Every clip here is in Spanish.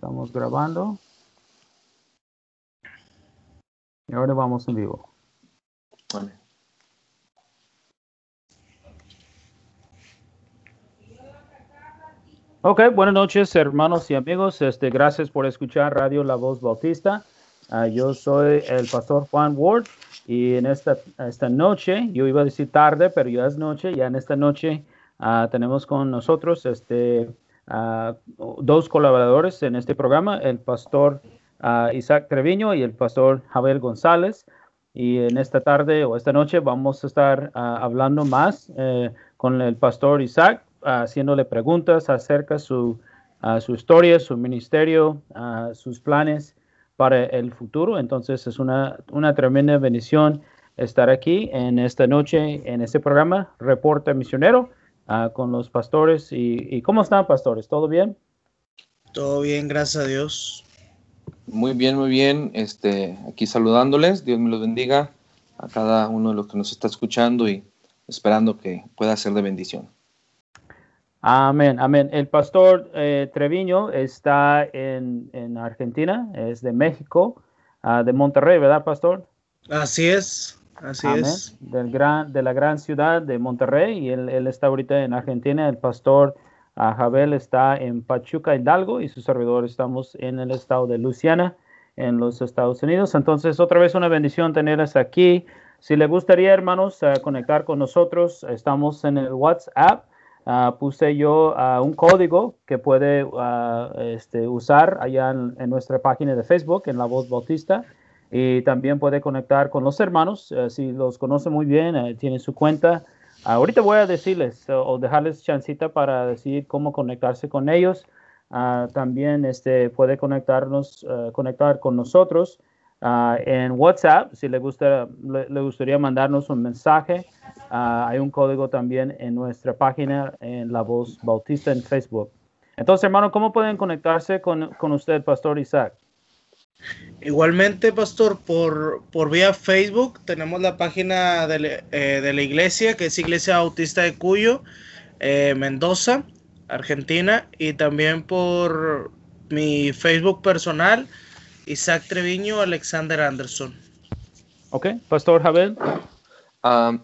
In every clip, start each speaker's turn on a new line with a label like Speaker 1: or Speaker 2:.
Speaker 1: Estamos grabando. Y ahora vamos en vivo. Ok, buenas noches hermanos y amigos. Este, gracias por escuchar Radio La Voz Bautista. Ah, yo soy el pastor Juan Ward y en esta, esta noche, yo iba a decir tarde, pero ya es noche, ya en esta noche ah, tenemos con nosotros este, ah, dos colaboradores en este programa, el pastor Isaac Treviño y el pastor Javier González. Y en esta tarde o esta noche vamos a estar hablando más eh, con el pastor Isaac, haciéndole preguntas acerca de su, su historia, su ministerio, sus planes para el futuro. Entonces es una, una tremenda bendición estar aquí en esta noche, en este programa, Reporte Misionero, ah, con los pastores. Y, cómo están, pastores? ¿Todo bien?
Speaker 2: Todo bien, gracias a Dios.
Speaker 3: Muy bien, muy bien. Este, aquí saludándoles. Dios me los bendiga a cada uno de los que nos está escuchando y esperando que pueda ser de bendición.
Speaker 1: Amén, amén. El pastor eh, Treviño está en, Argentina, es de México, ah, de Monterrey, ¿verdad, pastor?
Speaker 2: Así es, así es.
Speaker 1: Del gran, de la gran ciudad de Monterrey y él, está ahorita en Argentina. El pastor uh, Javel está en Pachuca, Hidalgo y su servidor estamos en el estado de Luisiana, en los Estados Unidos. Entonces, otra vez una bendición tenerles aquí. Si le gustaría, hermanos, uh, conectar con nosotros, estamos en el WhatsApp Ah, puse yo un código que puede este, usar allá en, nuestra página de Facebook, en La Voz Bautista, y también puede conectar con los hermanos, eh, si los conoce muy bien, eh, tiene su cuenta. ahorita voy a decirles o dejarles chancita para decir cómo conectarse con ellos. también este, puede conectarnos, eh, conectar con nosotros Ah, en WhatsApp, si le, gusta, le, gustaría mandarnos un mensaje, ah, hay un código también en nuestra página, en La Voz Bautista en Facebook. Entonces, hermano, ¿cómo pueden conectarse con, con usted, Pastor Isaac?
Speaker 2: Igualmente, Pastor, por, por vía Facebook tenemos la página de, eh, de la iglesia, que es Iglesia Bautista de Cuyo, eh, Mendoza, Argentina, y también por mi Facebook personal, Isaac Treviño, Alexander Anderson.
Speaker 1: Ok, Pastor Javel.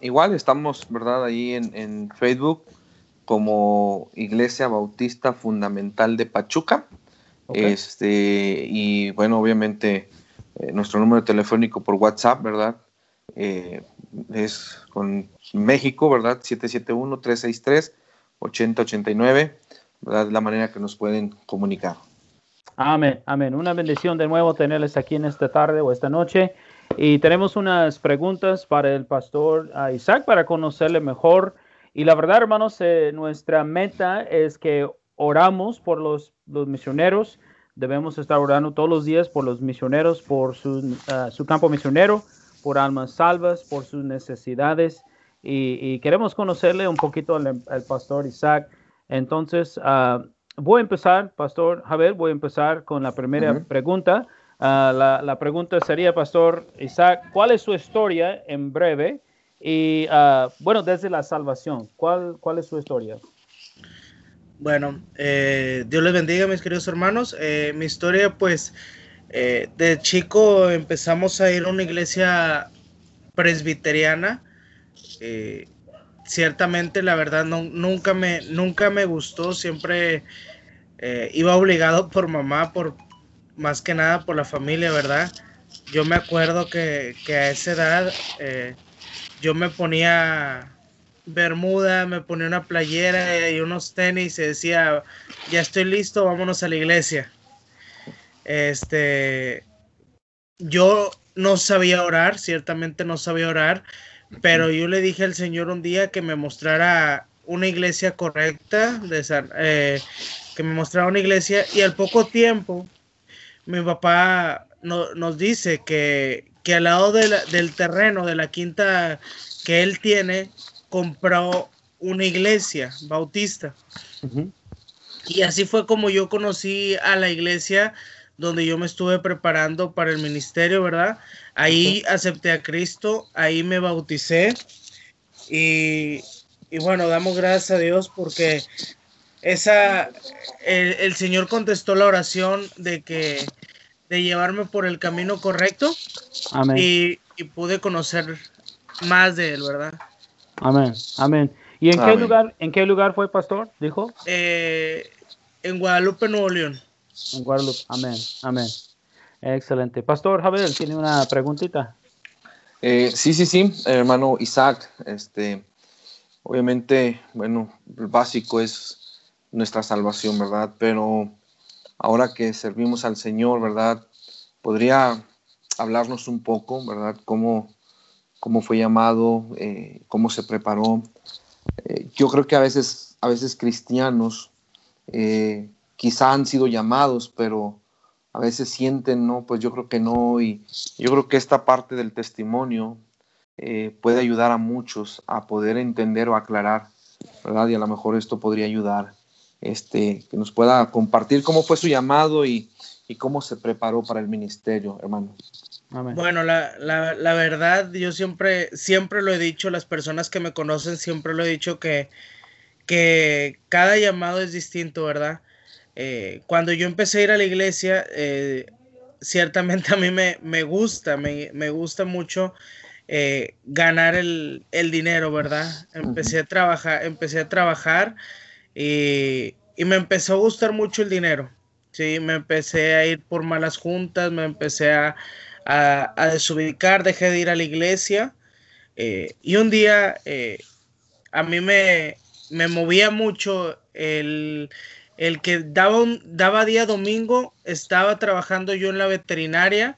Speaker 3: igual estamos, ¿verdad? Ahí en, Facebook como Iglesia Bautista Fundamental de Pachuca. Este, y bueno, obviamente eh, nuestro número telefónico por WhatsApp, ¿verdad? Eh, es con México, ¿verdad? 771-363-8089, ¿verdad? La manera que nos pueden comunicar.
Speaker 1: Amén, amén. Una bendición de nuevo tenerles aquí en esta tarde o esta noche. Y tenemos unas preguntas para el pastor Isaac para conocerle mejor. Y la verdad, hermanos, eh, nuestra meta es que oramos por los, los, misioneros. Debemos estar orando todos los días por los misioneros, por su, ah, su campo misionero, por almas salvas, por sus necesidades. Y, queremos conocerle un poquito al, pastor Isaac. Entonces, uh, voy a empezar, Pastor Javier, voy a empezar con la primera pregunta. Ah, la, pregunta sería, Pastor Isaac, ¿cuál es su historia en breve? Y bueno, desde la salvación, ¿cuál, cuál es su historia?
Speaker 2: Bueno, eh, Dios les bendiga, mis queridos hermanos. Eh, mi historia, pues, eh, de chico empezamos a ir a una iglesia presbiteriana. ciertamente, la verdad, no, nunca, me, nunca me gustó. Siempre eh, iba obligado por mamá, por más que nada por la familia, ¿verdad? Yo me acuerdo que, a esa edad eh, yo me ponía bermuda, me ponía una playera y unos tenis y decía, ya estoy listo, vámonos a la iglesia. Este, yo no sabía orar, ciertamente no sabía orar, pero yo le dije al Señor un día que me mostrara una iglesia correcta, de, eh, que me mostraba una iglesia y al poco tiempo mi papá nos dice que, que al lado del terreno de la quinta que él tiene, compró una iglesia bautista. Y así fue como yo conocí a la iglesia donde yo me estuve preparando para el ministerio, ¿verdad? Ahí acepté a Cristo, ahí me bauticé y, y bueno, damos gracias a Dios porque esa, el, Señor contestó la oración de que, de llevarme por el camino correcto. Amén. Y, pude conocer más de él, ¿verdad?
Speaker 1: Amén, amén. ¿Y en qué lugar, en qué lugar fue pastor? Dijo.
Speaker 2: Eh, en Guadalupe, Nuevo León.
Speaker 1: En Guadalupe, amén, amén. Excelente. Pastor Javier, ¿tiene una preguntita?
Speaker 3: Eh, sí, sí, sí, hermano Isaac. Este, obviamente, bueno, el básico es nuestra salvación, ¿verdad? Pero ahora que servimos al Señor, ¿verdad? Podría hablarnos un poco, ¿verdad? Cómo, cómo fue llamado, eh, cómo se preparó. Eh, yo creo que a veces, a veces cristianos quizá han sido llamados, pero a veces sienten, ¿no? Pues yo creo que no, y yo creo que esta parte del testimonio eh, puede ayudar a muchos a poder entender o aclarar, ¿verdad? Y a lo mejor esto podría ayudar, este, que nos pueda compartir cómo fue su llamado y, cómo se preparó para el ministerio, hermano.
Speaker 2: Bueno, la, la, verdad, yo siempre, siempre lo he dicho, las personas que me conocen siempre lo he dicho que, que cada llamado es distinto, ¿verdad? Eh, cuando yo empecé a ir a la iglesia, eh, ciertamente a mí me, gusta, me, gusta mucho eh, ganar el, dinero, ¿verdad? Empecé a trabajar, empecé a trabajar y, me empezó a gustar mucho el dinero. Sí, me empecé a ir por malas juntas, me empecé a, desubicar, dejé de ir a la iglesia. y un día a mí me, me movía mucho el, el que daba, un, daba día domingo, estaba trabajando yo en la veterinaria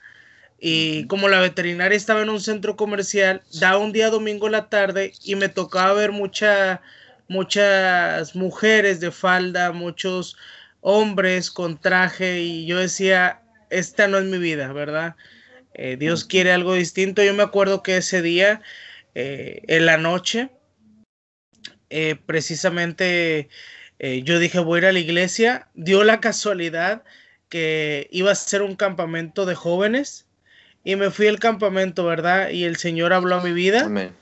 Speaker 2: y como la veterinaria estaba en un centro comercial, daba un día domingo en la tarde y me tocaba ver mucha, muchas mujeres de falda, muchos hombres con traje y yo decía, esta no es mi vida, ¿verdad? Eh, Dios quiere algo distinto. Yo me acuerdo que ese día, eh, en la noche, eh, precisamente eh, yo dije, voy a ir a la iglesia. Dio la casualidad que iba a ser un campamento de jóvenes y me fui al campamento, ¿verdad? Y el Señor habló a mi vida. Amén.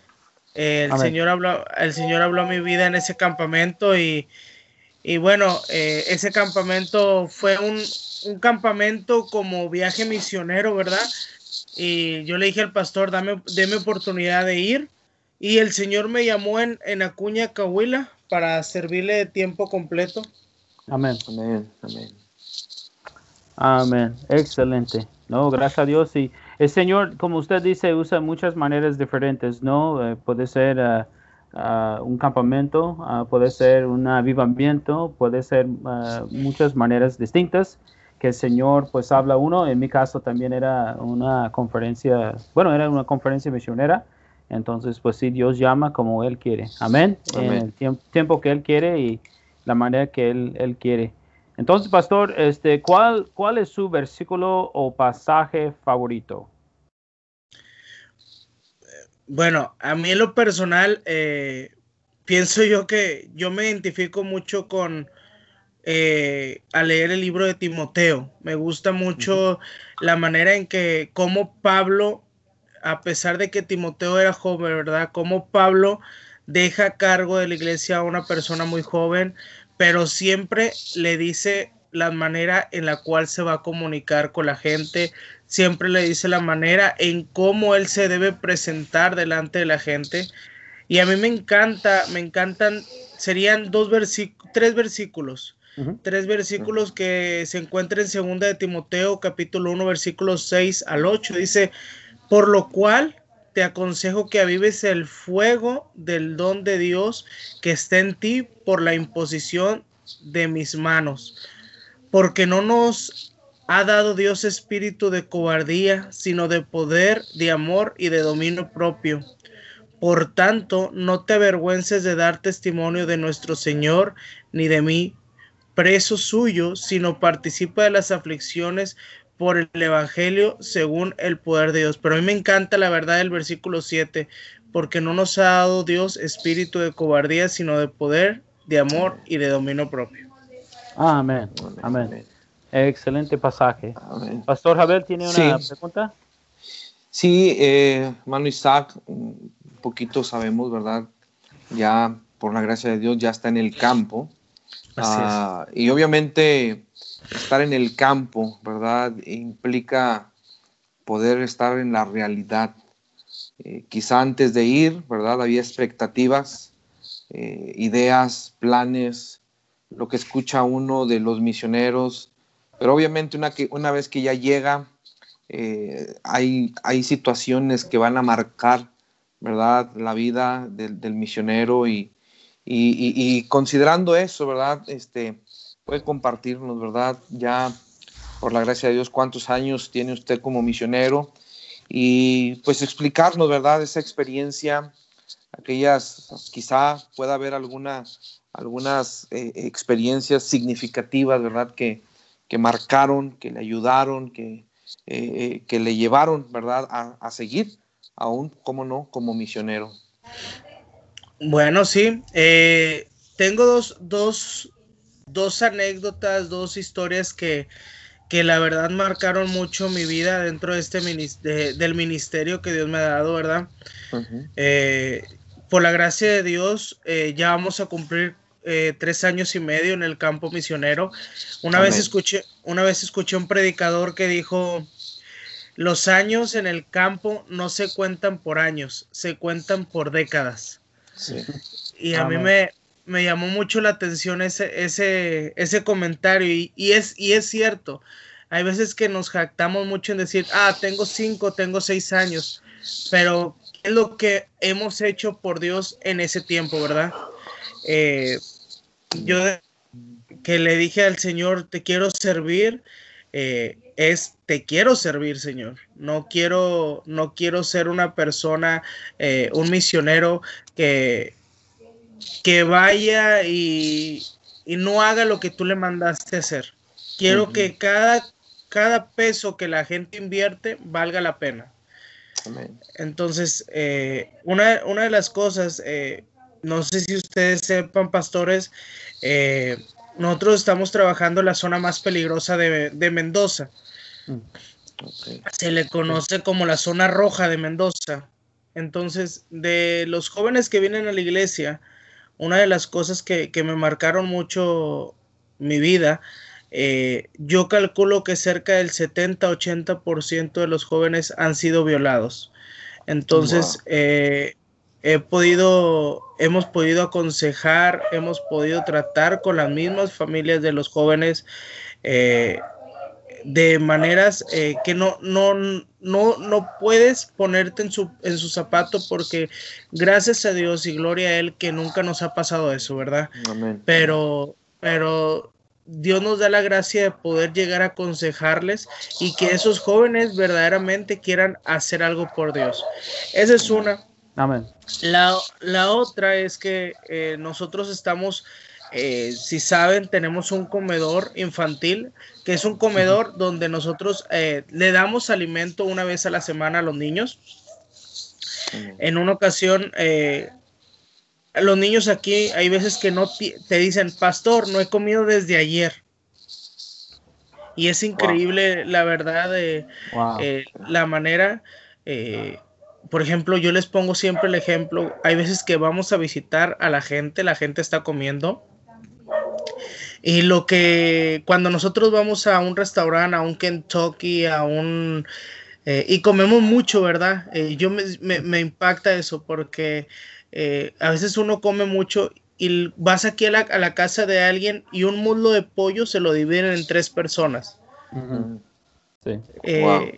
Speaker 2: el, Señor habló, el Señor habló a mi vida en ese campamento y, bueno, eh, ese campamento fue un, campamento como viaje misionero, ¿verdad? Y yo le dije al pastor, dame, deme oportunidad de ir. Y el Señor me llamó en, en Acuña, Cahuila, para servirle de tiempo completo.
Speaker 1: Amén. Amén. Amén. Amén. Excelente. No, gracias a Dios. Y el Señor, como usted dice, usa muchas maneras diferentes, ¿no? Eh, puede ser uh, uh, un campamento, uh, puede ser un avivamiento, puede ser muchas maneras distintas que el Señor pues habla uno. En mi caso también era una conferencia, bueno, era una conferencia misionera entonces, pues sí, Dios llama como Él quiere. Amén. En el tiempo, que Él quiere y la manera que Él, él quiere. Entonces, pastor, este, ¿cuál, ¿cuál es su versículo o pasaje favorito?
Speaker 2: Bueno, a mí en lo personal, eh, pienso yo que yo me identifico mucho con eh, a leer el libro de Timoteo. Me gusta mucho la manera en que como Pablo a pesar de que Timoteo era joven, ¿verdad? Como Pablo deja a cargo de la iglesia a una persona muy joven, pero siempre le dice la manera en la cual se va a comunicar con la gente, siempre le dice la manera en cómo él se debe presentar delante de la gente. Y a mí me encanta, me encantan, serían dos versículos, tres versículos. Tres versículos que se encuentran en segunda de Timoteo, capítulo 1, versículos 6 al 8. Dice, por lo cual te aconsejo que avives el fuego del don de Dios que está en ti por la imposición de mis manos. Porque no nos ha dado Dios espíritu de cobardía, sino de poder, de amor y de dominio propio. Por tanto, no te avergüences de dar testimonio de nuestro Señor ni de mí, preso suyo, sino participa de las aflicciones por el Evangelio según el poder de Dios. Pero a mí me encanta la verdad del versículo 7, porque no nos ha dado Dios espíritu de cobardía, sino de poder, de amor y de dominio propio.
Speaker 1: Amén. Amén. Excelente pasaje. Pastor Javier, ¿tiene una pregunta?
Speaker 3: Sí, eh, hermano Isaac, un poquito sabemos, ¿verdad? Ya por la gracia de Dios ya está en el campo. Ah, y obviamente estar en el campo, ¿verdad? Implica poder estar en la realidad. Eh, quizá antes de ir, ¿verdad? Había expectativas, eh, ideas, planes, lo que escucha uno de los misioneros, pero obviamente una, que, una vez que ya llega, eh, hay, hay situaciones que van a marcar, ¿verdad? La vida del, del misionero y, y, y, considerando eso, ¿verdad? Este, puede compartirnos, ¿verdad? Ya, por la gracia de Dios, cuántos años tiene usted como misionero y pues explicarnos, ¿verdad? Esa experiencia, aquellas, quizá pueda haber alguna, algunas eh, experiencias significativas, ¿verdad? Que, que marcaron, que le ayudaron, que, eh, que le llevaron, ¿verdad? A, a seguir, aún, como no, como misionero.
Speaker 2: Bueno, sí. Eh, tengo dos, dos, dos, anécdotas, dos historias que, que, la verdad marcaron mucho mi vida dentro de este de, del ministerio que Dios me ha dado, ¿verdad? Uh -huh. eh, por la gracia de Dios, eh, ya vamos a cumplir eh, tres años y medio en el campo misionero. Una vez escuché, una vez escuché un predicador que dijo, los años en el campo no se cuentan por años, se cuentan por décadas. Sí. Y a Amén. mí me, me, llamó mucho la atención ese, ese, ese comentario y, y, es, y es cierto. Hay veces que nos jactamos mucho en decir, ah, tengo cinco, tengo seis años, pero ¿qué es lo que hemos hecho por Dios en ese tiempo, verdad? Eh, yo que le dije al Señor, te quiero servir, eh, es te quiero servir, Señor. No quiero, no quiero ser una persona, eh, un misionero que, que vaya y, y, no haga lo que tú le mandaste hacer. Quiero uh -huh. que cada, cada peso que la gente invierte valga la pena. Amén. Entonces, eh, una, una, de las cosas, eh, no sé si ustedes sepan, pastores, eh, nosotros estamos trabajando en la zona más peligrosa de, de Mendoza. Okay. Se le conoce como la zona roja de Mendoza. Entonces, de los jóvenes que vienen a la iglesia, una de las cosas que, que me marcaron mucho mi vida, eh, yo calculo que cerca del 70-80% de los jóvenes han sido violados. Entonces, wow. eh, he podido, hemos podido aconsejar, hemos podido tratar con las mismas familias de los jóvenes. Eh, de maneras eh, que no, no, no, no puedes ponerte en su, en su zapato porque gracias a Dios y gloria a Él que nunca nos ha pasado eso, ¿verdad? Amén. Pero, pero Dios nos da la gracia de poder llegar a aconsejarles y que esos jóvenes verdaderamente quieran hacer algo por Dios. Esa es una.
Speaker 1: Amén.
Speaker 2: La, la otra es que eh, nosotros estamos eh, si saben, tenemos un comedor infantil, que es un comedor uh -huh. donde nosotros eh, le damos alimento una vez a la semana a los niños. Uh -huh. En una ocasión, eh, los niños aquí, hay veces que no te dicen, pastor, no he comido desde ayer. Y es increíble, wow. la verdad, wow. la manera por ejemplo, yo les pongo siempre el ejemplo, hay veces que vamos a visitar a la gente, la gente está comiendo y lo que cuando nosotros vamos a un restaurante, a un Kentucky, a un... Eh, y comemos mucho, ¿verdad? Eh, yo me, me, me, impacta eso porque eh, a veces uno come mucho y vas aquí a la, a la, casa de alguien y un muslo de pollo se lo dividen en tres personas. Uh -huh. Sí. Wow.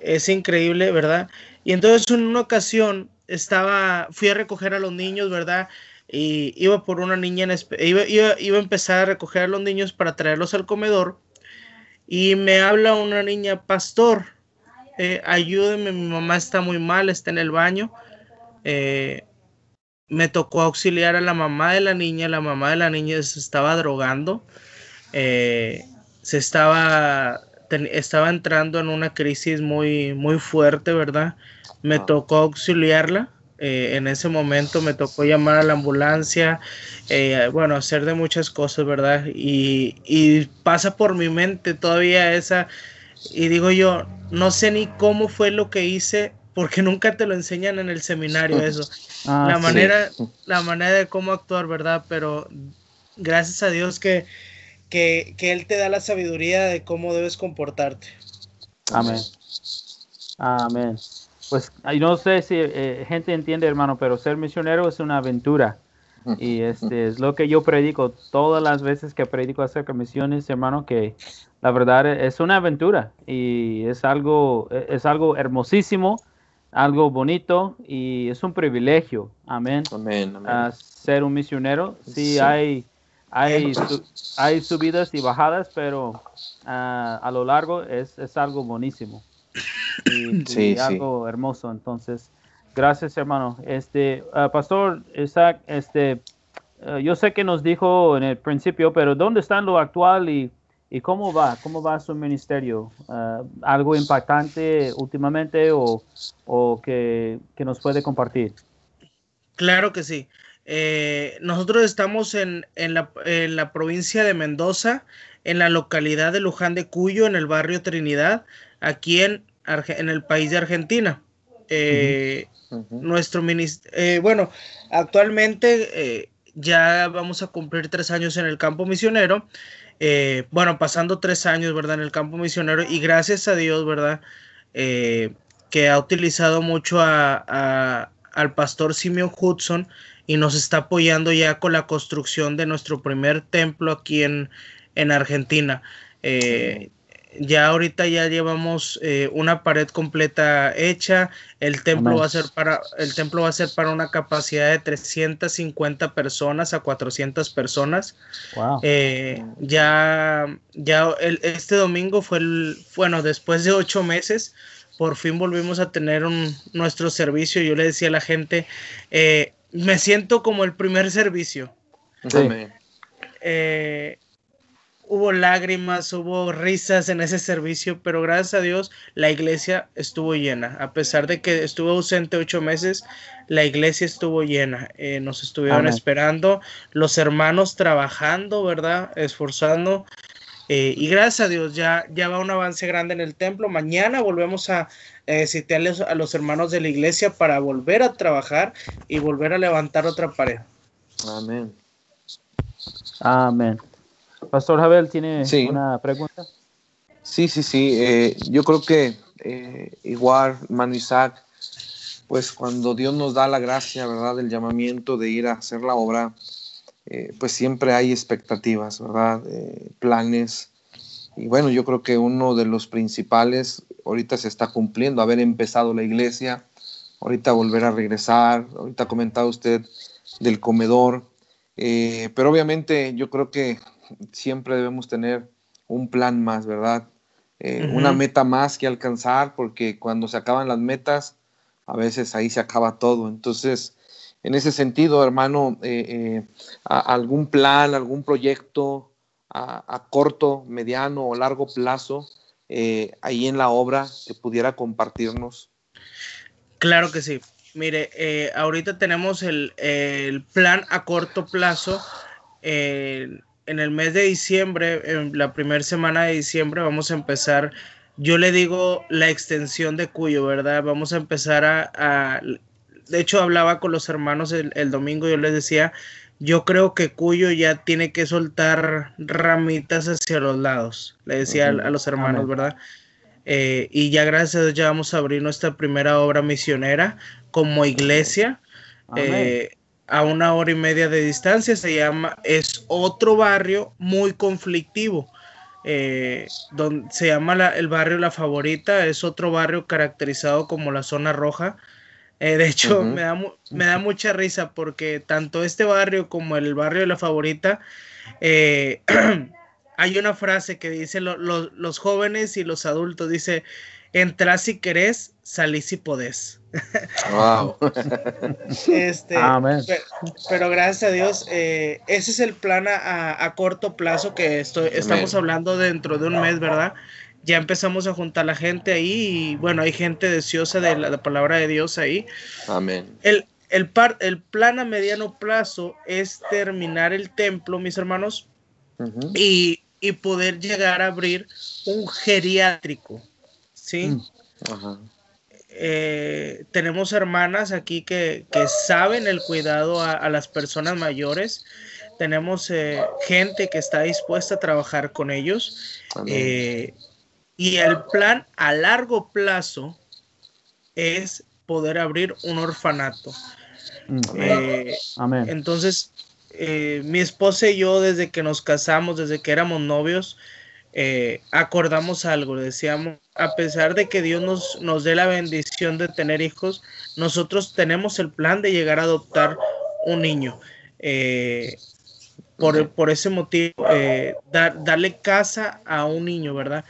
Speaker 2: Es increíble, ¿verdad? Y entonces en una ocasión estaba, fui a recoger a los niños, ¿verdad? y iba por una niña, en iba, iba, iba, a empezar a recoger a los niños para traerlos al comedor y me habla una niña, pastor, eh, ayúdeme, mi mamá está muy mal, está en el baño. Eh, me tocó auxiliar a la mamá de la niña, la mamá de la niña se estaba drogando, eh, se estaba, estaba entrando en una crisis muy, muy fuerte, ¿verdad? Me ah. tocó auxiliarla eh, en ese momento me tocó llamar a la ambulancia, eh, bueno, hacer de muchas cosas, ¿verdad? Y, y, pasa por mi mente todavía esa, y digo yo, no sé ni cómo fue lo que hice, porque nunca te lo enseñan en el seminario eso, ah, la, sí. manera, la manera de cómo actuar, ¿verdad? Pero gracias a Dios que, que, Él te da la sabiduría de cómo debes comportarte.
Speaker 1: Amén. Amén. Pues no sé si eh, gente entiende, hermano, pero ser misionero es una aventura. Y este es lo que yo predico todas las veces que predico acerca de misiones, hermano, que la verdad es una aventura y es algo, es algo hermosísimo, algo bonito y es un privilegio. Amén.
Speaker 3: Amén.
Speaker 1: ser un misionero. Sí, hay, hay, hay subidas y bajadas, pero ah, a lo largo es, es algo buenísimo. Y, algo hermoso. Entonces, gracias, hermano. Este, ah, Pastor Isaac, este, ah, yo sé que nos dijo en el principio, pero ¿dónde está lo actual y ¿Y cómo va? ¿Cómo va su ministerio? ¿Algo impactante últimamente o, o que, que, nos puede compartir?
Speaker 2: Claro que sí. Eh, nosotros estamos en, en, la, en, la, provincia de Mendoza, en la localidad de Luján de Cuyo, en el barrio Trinidad, aquí en, en el país de Argentina. Eh, nuestro ministerio, eh, bueno, actualmente ya vamos a cumplir tres años en el campo misionero bueno, pasando tres años, ¿verdad? En el campo misionero y gracias a Dios, ¿verdad? Que ha utilizado mucho a, al pastor Simeon Hudson y nos está apoyando ya con la construcción de nuestro primer templo aquí en, en Argentina. Eh, ya ahorita ya llevamos eh, una pared completa hecha. El templo va a ser para el templo va a ser para una capacidad de 350 personas a 400 personas. Eh, ya ya el, este domingo fue el bueno después de ocho meses por fin volvimos a tener un, nuestro servicio. Yo le decía a la gente eh, me siento como el primer servicio. Sí hubo lágrimas, hubo risas en ese servicio, pero gracias a Dios la iglesia estuvo llena. A pesar de que estuvo ausente ocho meses, la iglesia estuvo llena. Eh, nos estuvieron esperando, los hermanos trabajando, ¿verdad? Esforzando. Eh, y gracias a Dios ya, ya va un avance grande en el templo. Mañana volvemos a eh, citarles a los hermanos de la iglesia para volver a trabajar y volver a levantar otra pared.
Speaker 3: Amén.
Speaker 1: Amén. Pastor Javel, ¿tiene una pregunta?
Speaker 3: Sí, sí, sí. Eh, yo creo que eh, igual, Manu Isaac, pues cuando Dios nos da la gracia, ¿verdad?, del llamamiento de ir a hacer la obra, eh, pues siempre hay expectativas, ¿verdad?, planes. Y bueno, yo creo que uno de los principales ahorita se está cumpliendo, haber empezado la iglesia, ahorita volver a regresar, ahorita ha comentado usted del comedor, pero obviamente yo creo que siempre debemos tener un plan más, ¿verdad? Eh, una meta más que alcanzar, porque cuando se acaban las metas, a veces ahí se acaba todo. Entonces, en ese sentido, hermano, eh, eh, algún plan, algún proyecto a, corto, mediano o largo plazo ahí en la obra que pudiera compartirnos.
Speaker 2: Claro que sí. Mire, ahorita tenemos el, el, plan a corto plazo en el mes de diciembre, en la primera semana de diciembre, vamos a empezar, yo le digo la extensión de Cuyo, ¿verdad? Vamos a empezar a, de hecho hablaba con los hermanos el, domingo, yo les decía, yo creo que Cuyo ya tiene que soltar ramitas hacia los lados, le decía a, los hermanos, ¿verdad? Eh, y ya gracias a Dios ya vamos a abrir nuestra primera obra misionera como iglesia. Eh, a una hora y media de distancia, se llama, es otro barrio muy conflictivo. Eh, donde se llama el barrio La Favorita, es otro barrio caracterizado como la zona roja. Eh, de hecho, me, da, me da mucha risa porque tanto este barrio como el barrio de La Favorita, eh, hay una frase que dice los jóvenes y los adultos, dice, entra si querés, salí si podés. Wow. este, Pero, gracias a Dios, eh, ese es el plan a, corto plazo que estoy, estamos hablando dentro de un mes, ¿verdad? Ya empezamos a juntar la gente ahí y bueno, hay gente deseosa de la, palabra de Dios ahí.
Speaker 3: Amén.
Speaker 2: El, el, par, el plan a mediano plazo es terminar el templo, mis hermanos, y, y poder llegar a abrir un geriátrico. ¿sí? Mm. Eh, tenemos hermanas aquí que, saben el cuidado a, las personas mayores. tenemos eh, gente que está dispuesta a trabajar con ellos. Eh, y el plan a largo plazo es poder abrir un orfanato. Mm. Amén. Entonces, mi esposa y yo, desde que nos casamos, desde que éramos novios, acordamos algo, decíamos, a pesar de que Dios nos, nos dé la bendición de tener hijos, nosotros tenemos el plan de llegar a adoptar un niño. Eh, por, ese motivo, eh, darle casa a un niño, ¿verdad?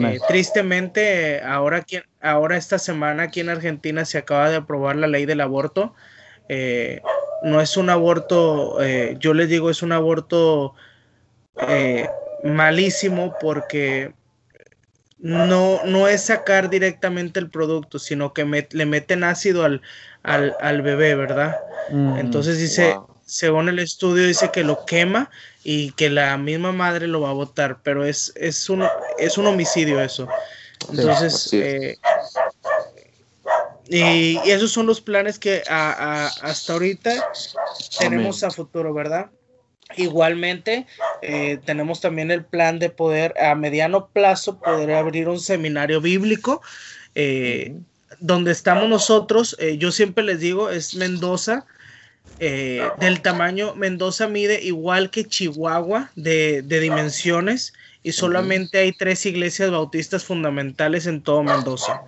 Speaker 2: Eh, tristemente, ahora, ahora esta semana aquí en Argentina se acaba de aprobar la ley del aborto. no es un aborto, yo les digo, es un aborto malísimo porque no, no es sacar directamente el producto, sino que le meten ácido al, al, bebé, ¿verdad? Mm, Entonces dice, según el estudio, dice que lo quema y que la misma madre lo va a votar, pero es, es, un, es un homicidio eso. Entonces, eh, y, esos son los planes que hasta ahorita tenemos a futuro, ¿verdad? Igualmente, eh, tenemos también el plan de poder a mediano plazo poder abrir un seminario bíblico. Eh, donde estamos nosotros, eh, yo siempre les digo, es Mendoza, del tamaño, Mendoza mide igual que Chihuahua de, dimensiones y solamente hay tres iglesias bautistas fundamentales en todo Mendoza.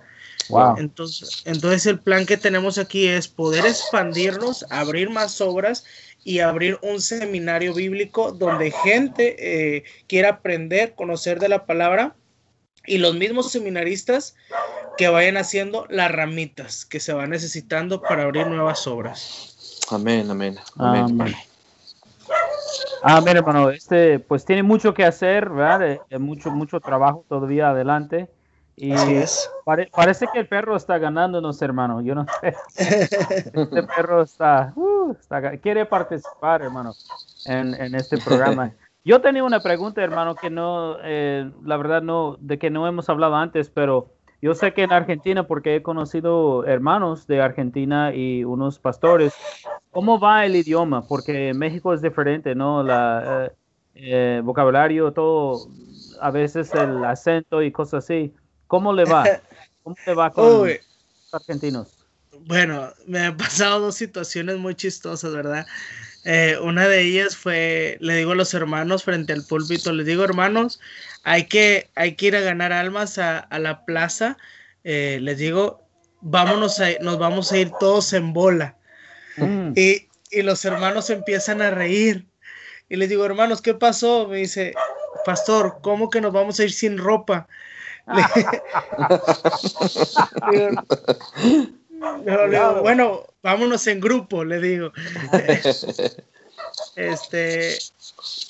Speaker 2: Entonces, entonces el plan que tenemos aquí es poder expandirnos, abrir más obras y abrir un seminario bíblico donde gente eh, quiera aprender, conocer de la palabra y los mismos seminaristas que vayan haciendo las ramitas que se van necesitando para abrir nuevas obras.
Speaker 3: Amén, amén, amén.
Speaker 1: amén. hermano. Este, pues tiene mucho que hacer, ¿verdad? mucho, mucho trabajo todavía adelante. Y es. parece que el perro está ganándonos, hermano. Yo no sé. Este perro está, uh, quiere participar, hermano, en, en, este programa. Yo tenía una pregunta, hermano, que no, eh, la verdad no, de que no hemos hablado antes, pero yo sé que en Argentina, porque he conocido hermanos de Argentina y unos pastores, ¿cómo va el idioma? Porque México es diferente, ¿no? La eh, eh, vocabulario, todo, a veces el acento y cosas así. ¿Cómo le va? ¿Cómo le va con los argentinos?
Speaker 2: Bueno, me han pasado dos situaciones muy chistosas, ¿verdad? Eh, una de ellas fue, le digo a los hermanos frente al púlpito, les digo, hermanos, hay que, hay que ir a ganar almas a, la plaza. Eh, les digo, vámonos a, nos vamos a ir todos en bola. Mm. Y, y los hermanos empiezan a reír. Y les digo, hermanos, ¿qué pasó? Me dice, pastor, ¿cómo que nos vamos a ir sin ropa? bueno, vámonos en grupo, le digo. este,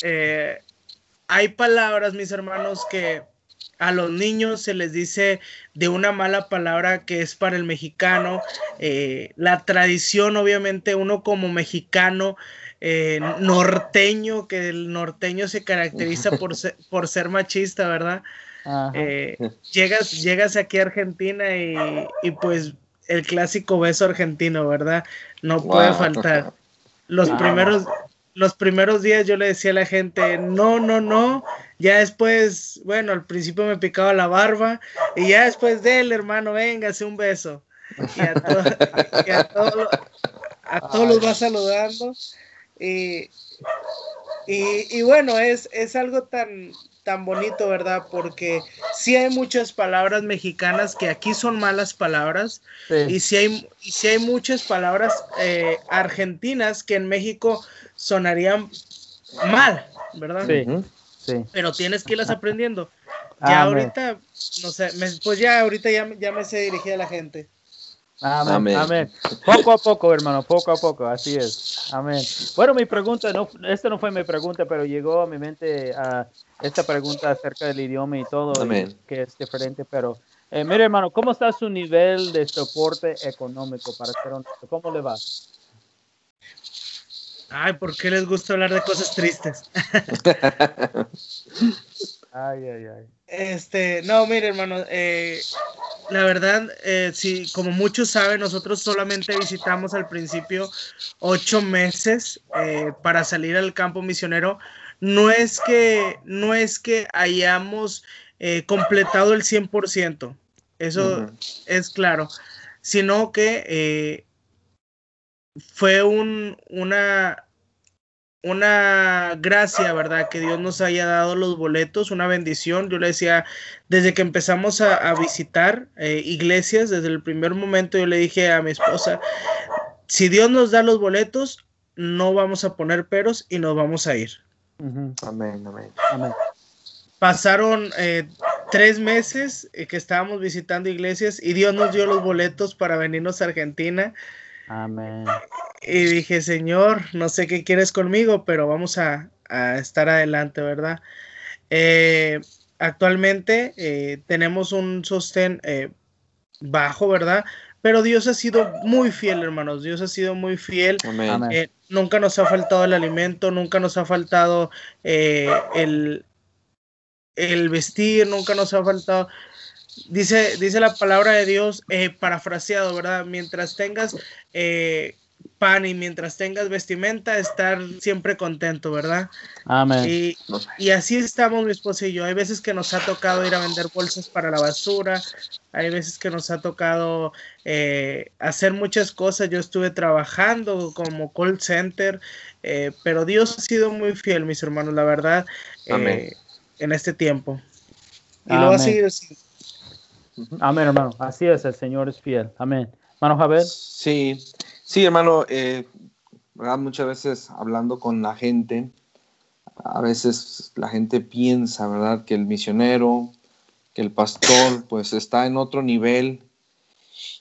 Speaker 2: eh, hay palabras, mis hermanos, que a los niños se les dice de una mala palabra que es para el mexicano. Eh, la tradición, obviamente, uno como mexicano eh, norteño, que el norteño se caracteriza por por ser machista, ¿verdad? Eh, llegas, llegas aquí a Argentina y, pues el clásico beso argentino, ¿verdad? No puede faltar. Los primeros, los primeros días yo le decía a la gente, no, no, no. Ya después, bueno, al principio me picaba la barba y ya después de él, hermano, véngase un beso. Y a, todos los va saludando. Y, y, y, bueno, es, es algo tan, tan bonito, ¿verdad? Porque sí hay muchas palabras mexicanas que aquí son malas palabras y sí hay, y hay muchas palabras eh, argentinas que en México sonarían mal, ¿verdad? Sí, sí. Pero tienes que irlas aprendiendo. Ya ahorita, no sé, pues ya ahorita ya, ya me sé dirigir a la gente.
Speaker 1: Amén, amén, Poco a poco, hermano, poco a poco, así es. Amén. Bueno, mi pregunta, no, esta no fue mi pregunta, pero llegó a mi mente a esta pregunta acerca del idioma y todo, que es diferente, pero eh, mire, hermano, ¿cómo está su nivel de soporte económico para ser honesto? ¿Cómo le va?
Speaker 2: Ay, ¿por qué les gusta hablar de cosas tristes? ay, ay, ay. Este, no, mire, hermano, eh, la verdad, eh, sí, como muchos saben, nosotros solamente visitamos al principio ocho meses eh, para salir al campo misionero. No es que, no es que hayamos completado el 100%, eso es claro, sino que fue un, una, una gracia, ¿verdad? Que Dios nos haya dado los boletos, una bendición. Yo le decía, desde que empezamos a, visitar eh, iglesias, desde el primer momento yo le dije a mi esposa, si Dios nos da los boletos, no vamos a poner peros y nos vamos a ir.
Speaker 3: Amén, amén.
Speaker 2: Pasaron eh, tres meses eh, que estábamos visitando iglesias y Dios nos dio los boletos para venirnos a Argentina.
Speaker 1: Amén.
Speaker 2: Y dije, Señor, no sé qué quieres conmigo, pero vamos a, estar adelante, ¿verdad? Eh, actualmente eh, tenemos un sostén eh, bajo, ¿verdad? Pero Dios ha sido muy fiel, hermanos. Dios ha sido muy fiel. nunca nos ha faltado el alimento, nunca nos ha faltado el, el vestir, nunca nos ha faltado dice, dice la palabra de Dios, eh, parafraseado, ¿verdad? Mientras tengas eh, pan y mientras tengas vestimenta, estar siempre contento, ¿verdad?
Speaker 1: Amén.
Speaker 2: Y, y, así estamos mi esposa y yo. Hay veces que nos ha tocado ir a vender bolsas para la basura, hay veces que nos ha tocado eh, hacer muchas cosas. Yo estuve trabajando como call center, pero Dios ha sido muy fiel, mis hermanos, la verdad, en este tiempo. Y lo va a seguir
Speaker 1: Amén, hermano. Así es, el Señor es fiel. Amén. Hermano Javier.
Speaker 3: Sí, sí, hermano. Eh, Muchas veces hablando con la gente, a veces la gente piensa, ¿verdad? Que el misionero, que el pastor, pues está en otro nivel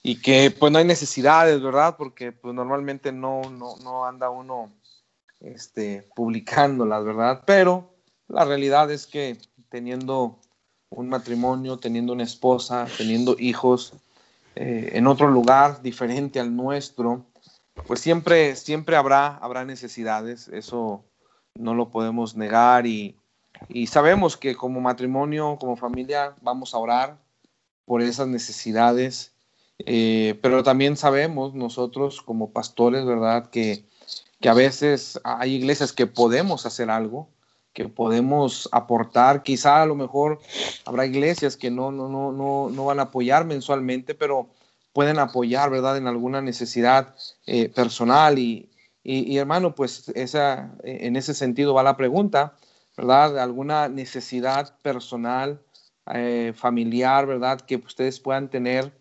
Speaker 3: y que pues no hay necesidades, ¿verdad? Porque pues normalmente no, no, no anda uno este, publicándolas, ¿verdad? Pero la realidad es que teniendo un matrimonio, teniendo una esposa, teniendo hijos eh, en otro lugar diferente al nuestro, pues siempre, siempre habrá, habrá necesidades, eso no lo podemos negar y, sabemos que como matrimonio, como familia, vamos a orar por esas necesidades, eh, pero también sabemos nosotros como pastores, ¿verdad? Que, que a veces hay iglesias que podemos hacer algo, que podemos aportar. Quizá a lo mejor habrá iglesias que no, no, no, no, no van a apoyar mensualmente, pero pueden apoyar, ¿verdad?, en alguna necesidad eh, personal. Y, y, hermano, pues esa, en ese sentido va la pregunta, ¿verdad? Alguna necesidad personal, eh, familiar, ¿verdad?, que ustedes puedan tener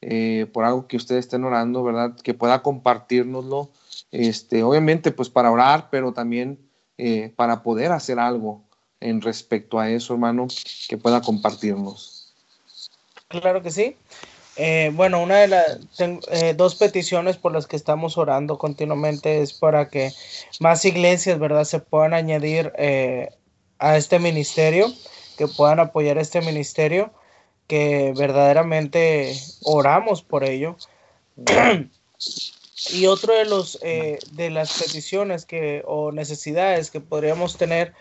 Speaker 3: eh, por algo que ustedes estén orando, ¿verdad?, que pueda compartirnoslo. Este, obviamente, pues para orar, pero también eh, para poder hacer algo en respecto a eso, hermano, que pueda compartirnos.
Speaker 2: Claro que sí. Eh, bueno, una de las eh, dos peticiones por las que estamos orando continuamente es para que más iglesias, ¿verdad?, se puedan añadir a este ministerio, que puedan apoyar este ministerio, que verdaderamente oramos por ello. Y otro de los eh, de las peticiones que o necesidades que podríamos tener,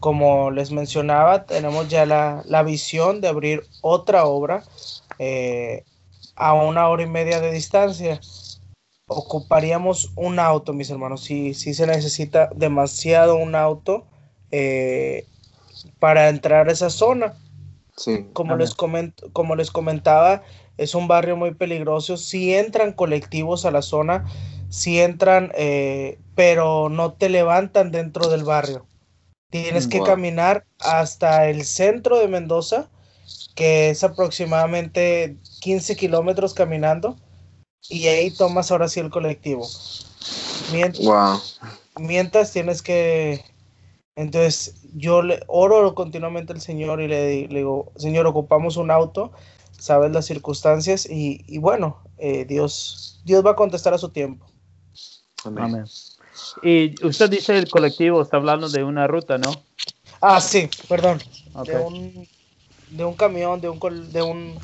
Speaker 2: como les mencionaba, tenemos ya la, la visión de abrir otra obra eh, a una hora y media de distancia. Ocuparíamos un auto, mis hermanos. Si, si se necesita demasiado un auto eh, para entrar a esa zona.
Speaker 3: Sí.
Speaker 2: Como, les comento, como les comentaba, es un barrio muy peligroso. Si entran colectivos a la zona, si entran, eh, pero no te levantan dentro del barrio. Tienes que caminar hasta el centro de Mendoza, que es aproximadamente 15 kilómetros caminando, y ahí tomas ahora sí el colectivo. Mientras, mientras tienes que... Entonces yo le oro continuamente al Señor y le, le digo, Señor, ocupamos un auto sabes las circunstancias y, bueno, eh, Dios, Dios va a contestar a su tiempo.
Speaker 1: Amén. Y usted dice el colectivo, está hablando de una ruta, ¿no?
Speaker 2: Ah, sí, perdón. De, un, camión, de un, de un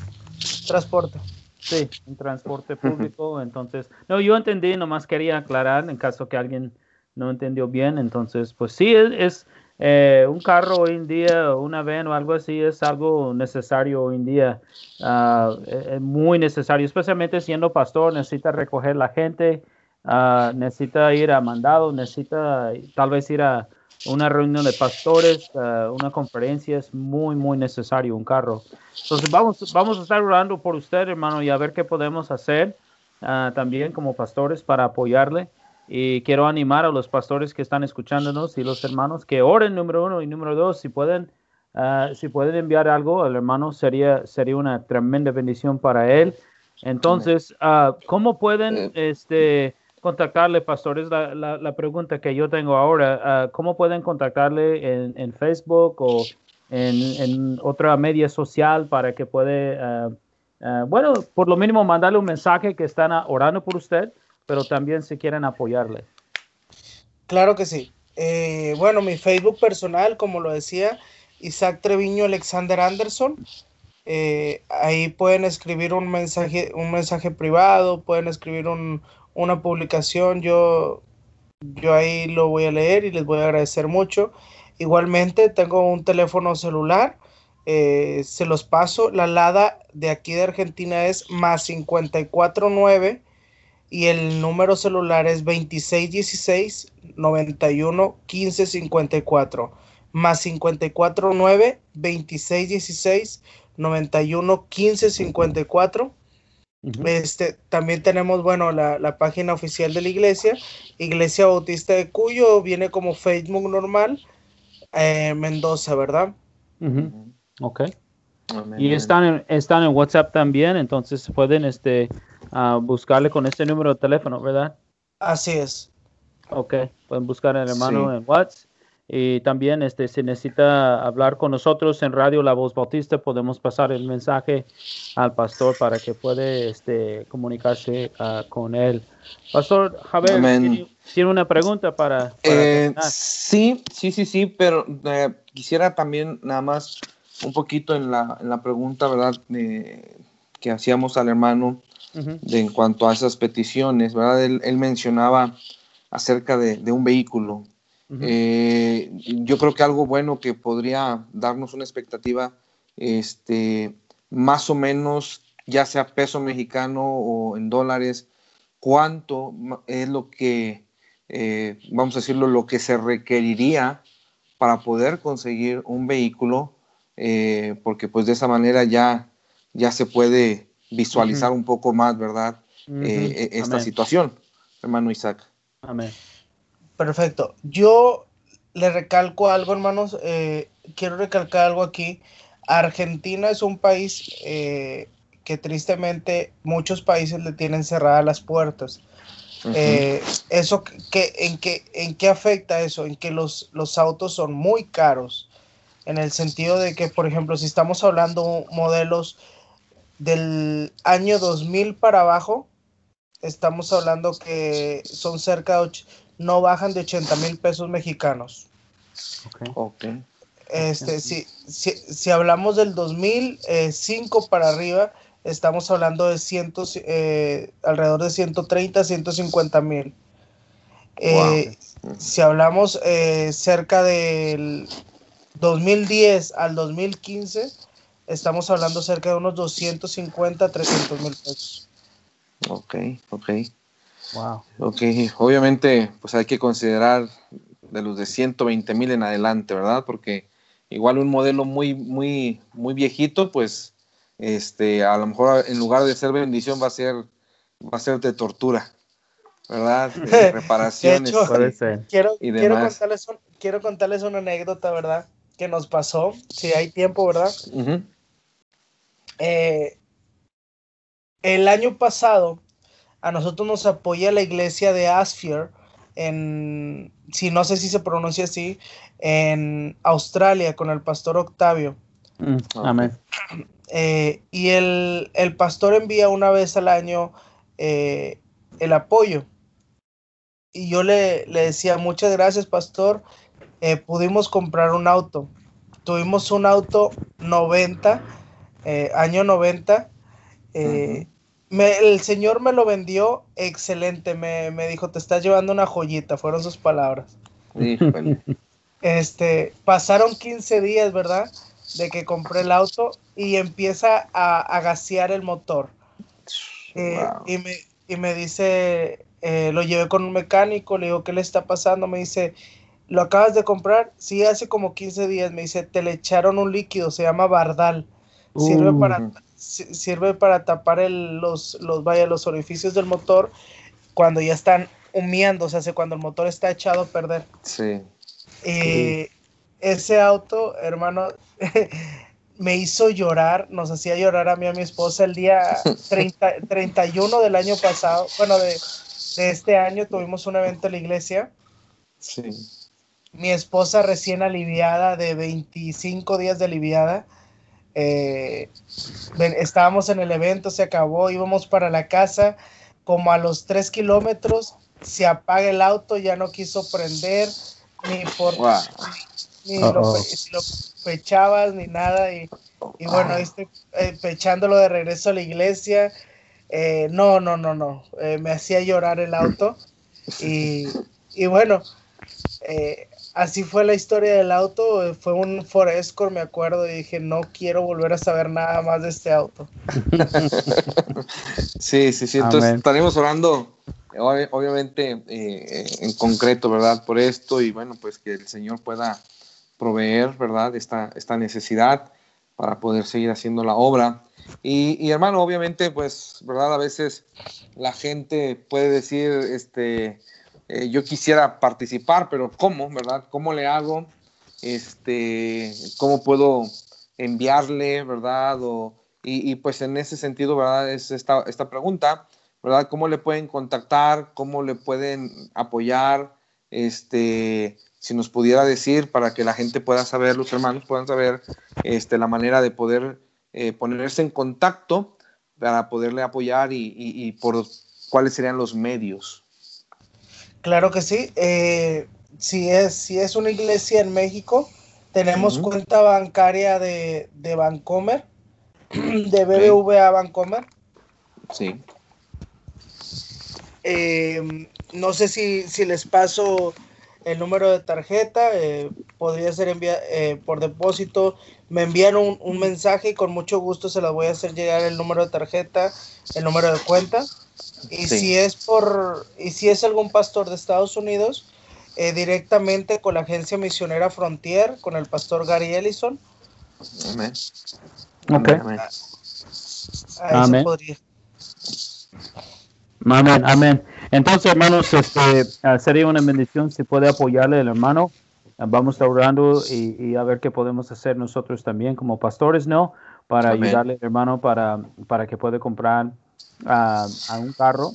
Speaker 2: transporte.
Speaker 1: Sí, un transporte público. Entonces, no, yo entendí, nomás quería aclarar en caso que alguien no entendió bien. Entonces, pues sí, es, eh, un carro hoy en día, una van o algo así es algo necesario hoy en día, uh, es muy necesario, especialmente siendo pastor, necesita recoger la gente, uh, necesita ir a mandado, necesita tal vez ir a una reunión de pastores, una conferencia, es muy, muy necesario un carro. Entonces vamos, vamos a estar orando por usted, hermano, y a ver qué podemos hacer también como pastores para apoyarle. Y quiero animar a los pastores que están escuchándonos y los hermanos que oren, número uno, y número dos, si pueden, ah, si pueden enviar algo al hermano, sería, sería una tremenda bendición para él. Entonces, uh, ¿cómo pueden este, contactarle, pastores? La, la, pregunta que yo tengo ahora, ah, ¿cómo pueden contactarle en, en Facebook o en, en, otra media social para que pueda, bueno, por lo mínimo mandarle un mensaje que están orando por usted? Pero también si quieren apoyarle.
Speaker 2: Claro que sí. Eh, bueno, mi Facebook personal, como lo decía, Isaac Treviño Alexander Anderson. Eh, ahí pueden escribir un mensaje, un mensaje privado, pueden escribir una publicación. Yo, yo ahí lo voy a leer y les voy a agradecer mucho. Igualmente tengo un teléfono celular, eh, se los paso. La LADA de aquí de Argentina es más 549 y el número celular es 2616 91 15 54 más 54 9 26 16 91 15 54 este, también tenemos, bueno, la, página oficial de la iglesia, Iglesia Bautista de Cuyo, viene como Facebook normal, eh, Mendoza, ¿verdad?
Speaker 1: Ok. Y están en, están en WhatsApp también, entonces pueden este, buscarle con este número de teléfono, ¿verdad?
Speaker 2: Así es.
Speaker 1: Ok, pueden buscar al hermano en WhatsApp. Y también este, si necesita hablar con nosotros en Radio La Voz Bautista, podemos pasar el mensaje al pastor para que pueda este, comunicarse ah, con él. Pastor Javier, ¿tiene, una pregunta para...
Speaker 3: Eh, sí, sí, sí, sí, pero eh, quisiera también nada más un poquito en la, en la pregunta, ¿verdad? que hacíamos al hermano de, en cuanto a esas peticiones, ¿verdad? Él, mencionaba acerca de, un vehículo. Eh, yo creo que algo bueno que podría darnos una expectativa, este, más o menos, ya sea peso mexicano o en dólares, cuánto es lo que, eh, vamos a decirlo, lo que se requeriría para poder conseguir un vehículo, eh, porque pues de esa manera ya, ya se puede visualizar un poco más, ¿verdad? Eh, e, esta situación, hermano Isaac.
Speaker 1: Amén.
Speaker 2: Perfecto. Yo le recalco algo, hermanos. Eh, quiero recalcar algo aquí. Argentina es un país eh, que tristemente muchos países le tienen cerradas las puertas. eso que, en, qué, en qué afecta eso, en que los, los autos son muy caros, en el sentido de que, por ejemplo, si estamos hablando modelos del año 2000 para abajo, estamos hablando que son cerca de, no bajan de 80 mil pesos mexicanos.
Speaker 3: Okay.
Speaker 2: Este, si, si, hablamos del 2005 para arriba, estamos hablando de cientos, eh, alrededor de 130, 150 mil. Eh, si hablamos eh, cerca del 2010 al 2015, estamos hablando cerca de unos 250, 300 mil pesos.
Speaker 3: Ok, ok. Wow. Ok, obviamente, pues hay que considerar de los de 120 mil en adelante, ¿verdad? Porque igual un modelo muy, muy, muy viejito, pues, este, a lo mejor en lugar de ser bendición va a ser, va a ser de tortura, ¿verdad? De reparaciones.
Speaker 2: Quiero, quiero, contarles quiero contarles una anécdota, ¿verdad? Que nos pasó, si hay tiempo, ¿verdad? Eh, el año pasado a nosotros nos apoya la iglesia de Asfier en, si no sé si se pronuncia así, en Australia con el pastor Octavio.
Speaker 1: Mm, amén.
Speaker 2: Eh, y el, pastor envía una vez al año eh, el apoyo. Y yo le, le, decía, muchas gracias, pastor. Pudimos comprar un auto. Tuvimos un auto 90 eh, año 90. Eh, el señor me lo vendió excelente, me, dijo, te estás llevando una joyita, fueron sus palabras. Este, pasaron 15 días, ¿verdad? De que compré el auto y empieza a, gasear el motor. Eh, y, me, y me dice, eh, lo llevé con un mecánico, le digo, ¿qué le está pasando? Me dice, ¿lo acabas de comprar? Sí, hace como 15 días. Me dice, te le echaron un líquido, se llama Bardal. Sirve, uh. para, sirve para tapar los, los, vaya, los orificios del motor cuando ya están humeando, o sea, cuando el motor está echado a perder.
Speaker 3: Sí.
Speaker 2: Y ese auto, hermano, me hizo llorar, nos hacía llorar a mí y a mi esposa el día 30, 31 del año pasado, bueno, de, de este año tuvimos un evento en la iglesia.
Speaker 3: Sí.
Speaker 2: Mi esposa recién aliviada, de 25 días de aliviada. Eh, estábamos en el evento, se acabó, íbamos para la casa, como a los 3 kilómetros, se apaga el auto, ya no quiso prender, ni por ni, lo, pechabas, ni nada, y, bueno, estoy eh, pechándolo de regreso a la iglesia, eh, no, no, no, no. Eh, me hacía llorar el auto. Y, bueno, eh, así fue la historia del auto. Fue un Forescore, me acuerdo, y dije, no quiero volver a saber nada más de este auto.
Speaker 3: sí, sí, sí. Entonces estaremos orando, obviamente, en concreto, ¿verdad? Por esto y bueno, pues que el Señor pueda proveer, ¿verdad? Esta, esta necesidad para poder seguir haciendo la obra. Y, hermano, obviamente, pues, ¿verdad? A veces la gente puede decir, este, eh, yo quisiera participar, pero ¿cómo, verdad? ¿Cómo le hago? Este, ¿cómo puedo enviarle, verdad? O, y, pues en ese sentido, ¿verdad? Es esta, esta pregunta, ¿verdad? ¿Cómo le pueden contactar? ¿Cómo le pueden apoyar? Este, si nos pudiera decir para que la gente pueda saber, los hermanos puedan saber este, la manera de poder eh, ponerse en contacto para poderle apoyar y, por cuáles serían los medios.
Speaker 2: Claro que sí. Eh, si, es, si es una iglesia en México, tenemos cuenta bancaria de, de Bancomer, de BBVA Bancomer.
Speaker 3: Sí.
Speaker 2: Eh, no sé si, si les paso el número de tarjeta, eh, podría ser enviado eh, por depósito. Me enviaron un, mensaje y con mucho gusto se las voy a hacer llegar el número de tarjeta, el número de cuenta. Y si es por, y si es algún pastor de Estados Unidos, eh, directamente con la agencia misionera Frontier, con el pastor Gary Ellison.
Speaker 3: Amén.
Speaker 1: Amén. Amén. Amén. Amén. Entonces, hermanos, este, ah, sería una bendición si puede apoyarle el hermano. Ah, vamos a orando y, a ver qué podemos hacer nosotros también como pastores, ¿no? Para ayudarle, hermano, para, para que pueda comprar ah, a un carro,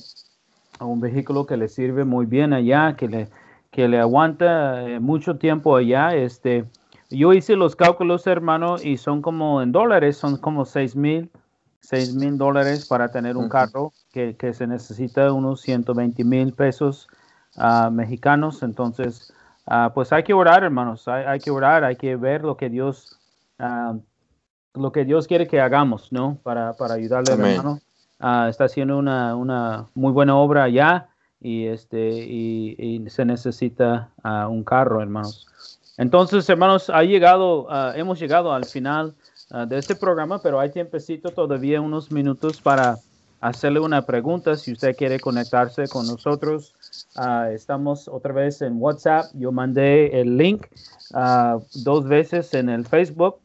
Speaker 1: a un vehículo que le sirve muy bien allá, que le, que le aguanta eh, mucho tiempo allá. Este, yo hice los cálculos, hermano, y son como en dólares, son como seis mil 6 mil dólares para tener un carro que, se necesita unos 120 mil pesos ah, mexicanos. Entonces, uh, pues hay que orar, hermanos, hay, que orar, hay que ver lo que Dios, uh, lo que Dios quiere que hagamos, ¿no? Para, para ayudarle, hermano. Está haciendo una, una, muy buena obra allá y, este, y, se necesita un carro, hermanos. Entonces, hermanos, ha llegado, hemos llegado al final de este programa, pero hay tiempecito todavía unos minutos para hacerle una pregunta si usted quiere conectarse con nosotros. Ah, estamos otra vez en WhatsApp. Yo mandé el link uh, dos veces en el Facebook.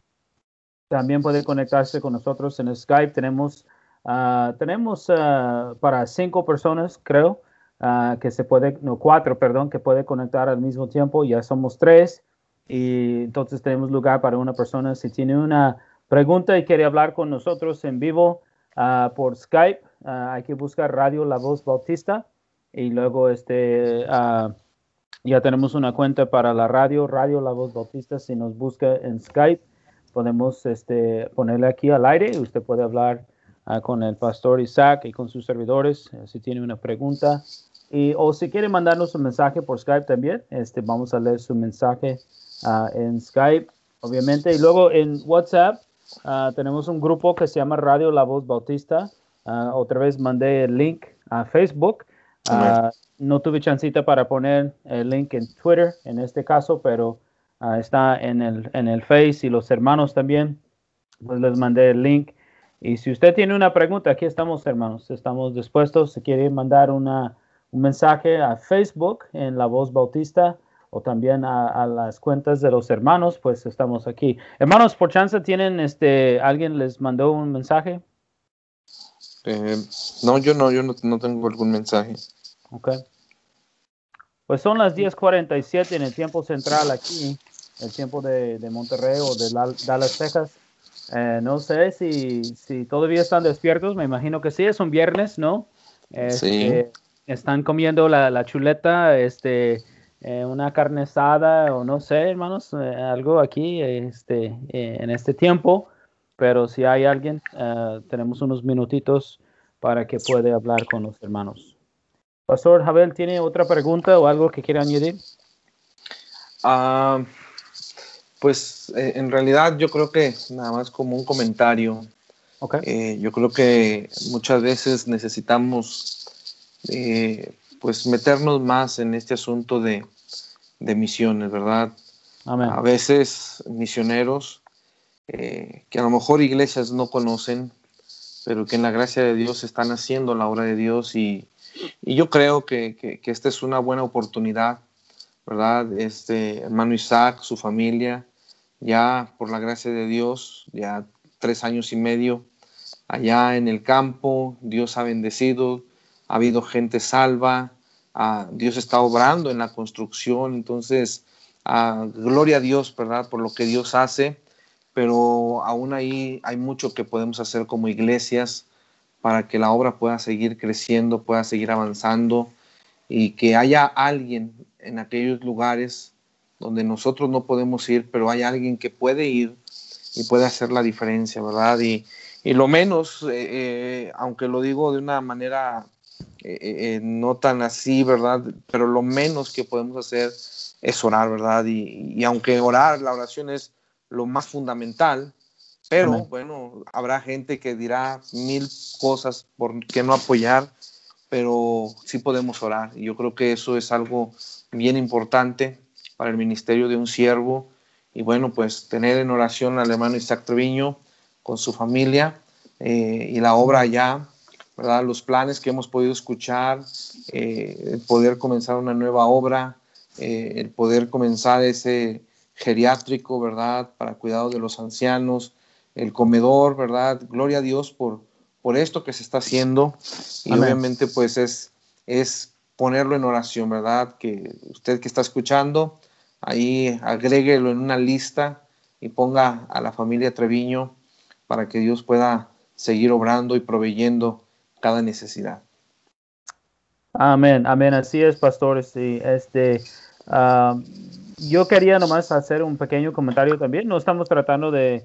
Speaker 1: También puede conectarse con nosotros en Skype. Tenemos, tenemos para cinco personas, creo, que se puede, no, cuatro, perdón, que puede conectar al mismo tiempo. Ya somos tres. Y entonces tenemos lugar para una persona. Si tiene una pregunta y quiere hablar con nosotros en vivo por Skype, hay que buscar Radio La Voz Bautista y luego este ya tenemos una cuenta para la radio, Radio La Voz Bautista. Si nos busca en Skype, podemos este, ponerle aquí al aire y usted puede hablar con el pastor Isaac y con sus servidores eh, si tiene una pregunta. Y, o si quiere mandarnos un mensaje por Skype también, este, vamos a leer su mensaje en Skype, obviamente. Y luego en WhatsApp, Ah, tenemos un grupo que se llama Radio La Voz Bautista. Ah, otra vez mandé el link a Facebook. Uh, no tuve chancita para poner el link en Twitter en este caso, pero Ah, está en el, en el Face y los hermanos también. Pues les mandé el link. Y si usted tiene una pregunta, aquí estamos, hermanos. Estamos dispuestos. Si quiere mandar una, un mensaje a Facebook en La Voz Bautista o también a, las cuentas de los hermanos, pues estamos aquí. Hermanos, por chance tienen, este, alguien les mandó un mensaje.
Speaker 3: Eh, no, yo no, yo no, no, tengo algún mensaje.
Speaker 1: Ok. Pues son las 10:47 en el tiempo central aquí, el tiempo de, de Monterrey o de Dallas, Texas. Eh, no sé si, si todavía están despiertos, me imagino que sí, es un viernes, ¿no?
Speaker 3: sí.
Speaker 1: Este, están comiendo la, la chuleta, este, eh, una carne asada o no sé, hermanos, eh, algo aquí este, eh, en este tiempo. Pero si hay alguien, tenemos unos minutitos para que pueda hablar con los hermanos. Pastor Javel, ¿tiene otra pregunta o algo que quiera añadir?
Speaker 3: Ah, pues en realidad yo creo que nada más como un comentario.
Speaker 1: Okay.
Speaker 3: yo creo que muchas veces necesitamos pues meternos más en este asunto de, de misiones, ¿verdad? A veces misioneros eh, que a lo mejor iglesias no conocen, pero que en la gracia de Dios están haciendo la obra de Dios y, yo creo que, que, esta es una buena oportunidad, ¿verdad? Este hermano Isaac, su familia, ya por la gracia de Dios, ya tres años y medio allá en el campo, Dios ha bendecido, ha habido gente salva, Dios está obrando en la construcción, entonces, gloria a Dios, ¿verdad? Por lo que Dios hace, pero aún ahí hay mucho que podemos hacer como iglesias para que la obra pueda seguir creciendo, pueda seguir avanzando y que haya alguien en aquellos lugares donde nosotros no podemos ir, pero hay alguien que puede ir y puede hacer la diferencia, ¿verdad? Y, lo menos, eh, eh, aunque lo digo de una manera eh, no tan así, ¿verdad? Pero lo menos que podemos hacer es orar, ¿verdad? Y, aunque orar, la oración es lo más fundamental, pero bueno, habrá gente que dirá mil cosas por qué no apoyar, pero sí podemos orar. Y yo creo que eso es algo bien importante para el ministerio de un siervo. Y bueno, pues tener en oración al hermano Isaac Treviño con su familia eh, y la obra allá ¿verdad? Los planes que hemos podido escuchar, eh, el poder comenzar una nueva obra, eh, el poder comenzar ese geriátrico, ¿verdad? Para cuidado de los ancianos, el comedor, ¿verdad? Gloria a Dios por, por esto que se está haciendo y obviamente pues es, es ponerlo en oración, ¿verdad? Que usted que está escuchando, ahí agréguelo en una lista y ponga a la familia Treviño para que Dios pueda seguir obrando y proveyendo cada necesidad.
Speaker 1: Amén, amén, así es, pastores. Sí, este, yo quería nomás hacer un pequeño comentario también. No estamos tratando de,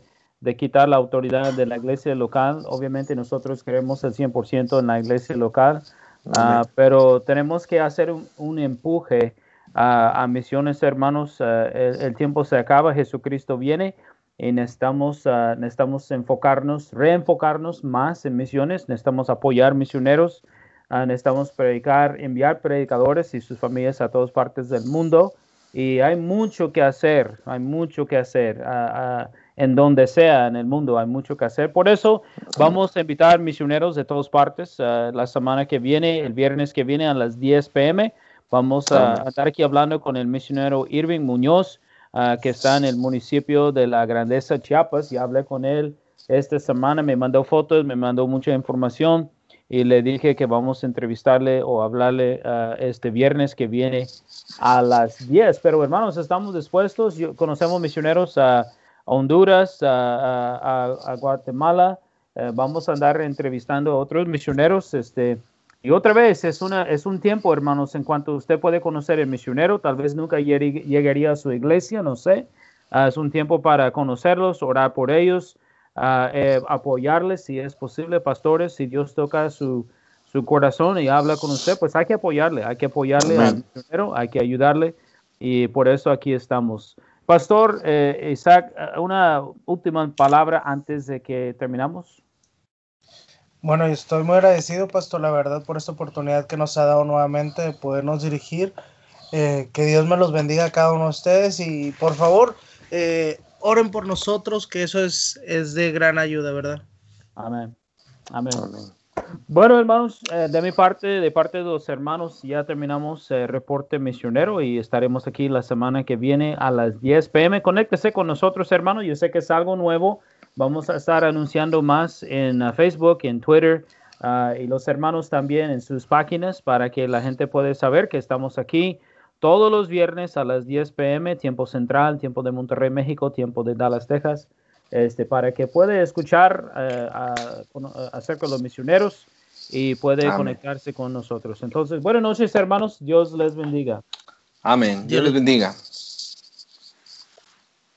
Speaker 1: quitar la autoridad de la iglesia local. Obviamente nosotros queremos el 100% en la iglesia local, ah, pero tenemos que hacer un, empuje a, misiones, hermanos. Ah, el, tiempo se acaba, Jesucristo viene y necesitamos, uh, necesitamos enfocarnos, reenfocarnos más en misiones, necesitamos apoyar misioneros, uh, necesitamos predicar, enviar predicadores y sus familias a todas partes del mundo. Y hay mucho que hacer, hay mucho que hacer. En donde sea en el mundo hay mucho que hacer. Por eso vamos a invitar misioneros de todas partes. la semana que viene, el viernes que viene a las 10 pm, vamos a, a estar aquí hablando con el misionero Irving Muñoz. Ah, que está en el municipio de la Grandeza, Chiapas, y hablé con él esta semana, me mandó fotos, me mandó mucha información y le dije que vamos a entrevistarle o hablarle ah, este viernes que viene a las 10. Pero hermanos, estamos dispuestos, conocemos misioneros a, Honduras, a, Guatemala, eh, vamos a andar entrevistando a otros misioneros, este, y otra vez, es, una, es un tiempo, hermanos, en cuanto usted puede conocer el misionero, tal vez nunca llegaría a su iglesia, no sé. Ah, es un tiempo para conocerlos, orar por ellos, ah, eh, apoyarles si es posible, pastores, si Dios toca su, su, corazón y habla con usted, pues hay que apoyarle, hay que apoyarle al misionero, hay que ayudarle y por eso aquí estamos. Pastor eh, Isaac, una última palabra antes de que terminamos.
Speaker 2: Bueno, estoy muy agradecido, Pastor, la verdad, por esta oportunidad que nos ha dado nuevamente de podernos dirigir Eh, que Dios me los bendiga a cada uno de ustedes y por favor, eh, oren por nosotros, que eso es, es de gran ayuda, ¿verdad?
Speaker 1: Amén. Amén. Bueno, hermanos, eh, de mi parte, de parte de los hermanos, ya terminamos el reporte misionero y estaremos aquí la semana que viene a las 10 pm. Conéctese con nosotros, hermanos. Yo sé que es algo nuevo. Vamos a estar anunciando más en uh, Facebook, en Twitter uh, y los hermanos también en sus páginas para que la gente pueda saber que estamos aquí todos los viernes a las 10 pm, tiempo central, tiempo de Monterrey, México, tiempo de Dallas, Texas, este, para que pueda escuchar uh, acerca de los misioneros y puede conectarse con nosotros. Entonces, buenas noches, hermanos. Dios les bendiga.
Speaker 3: Amén. Dios les bendiga.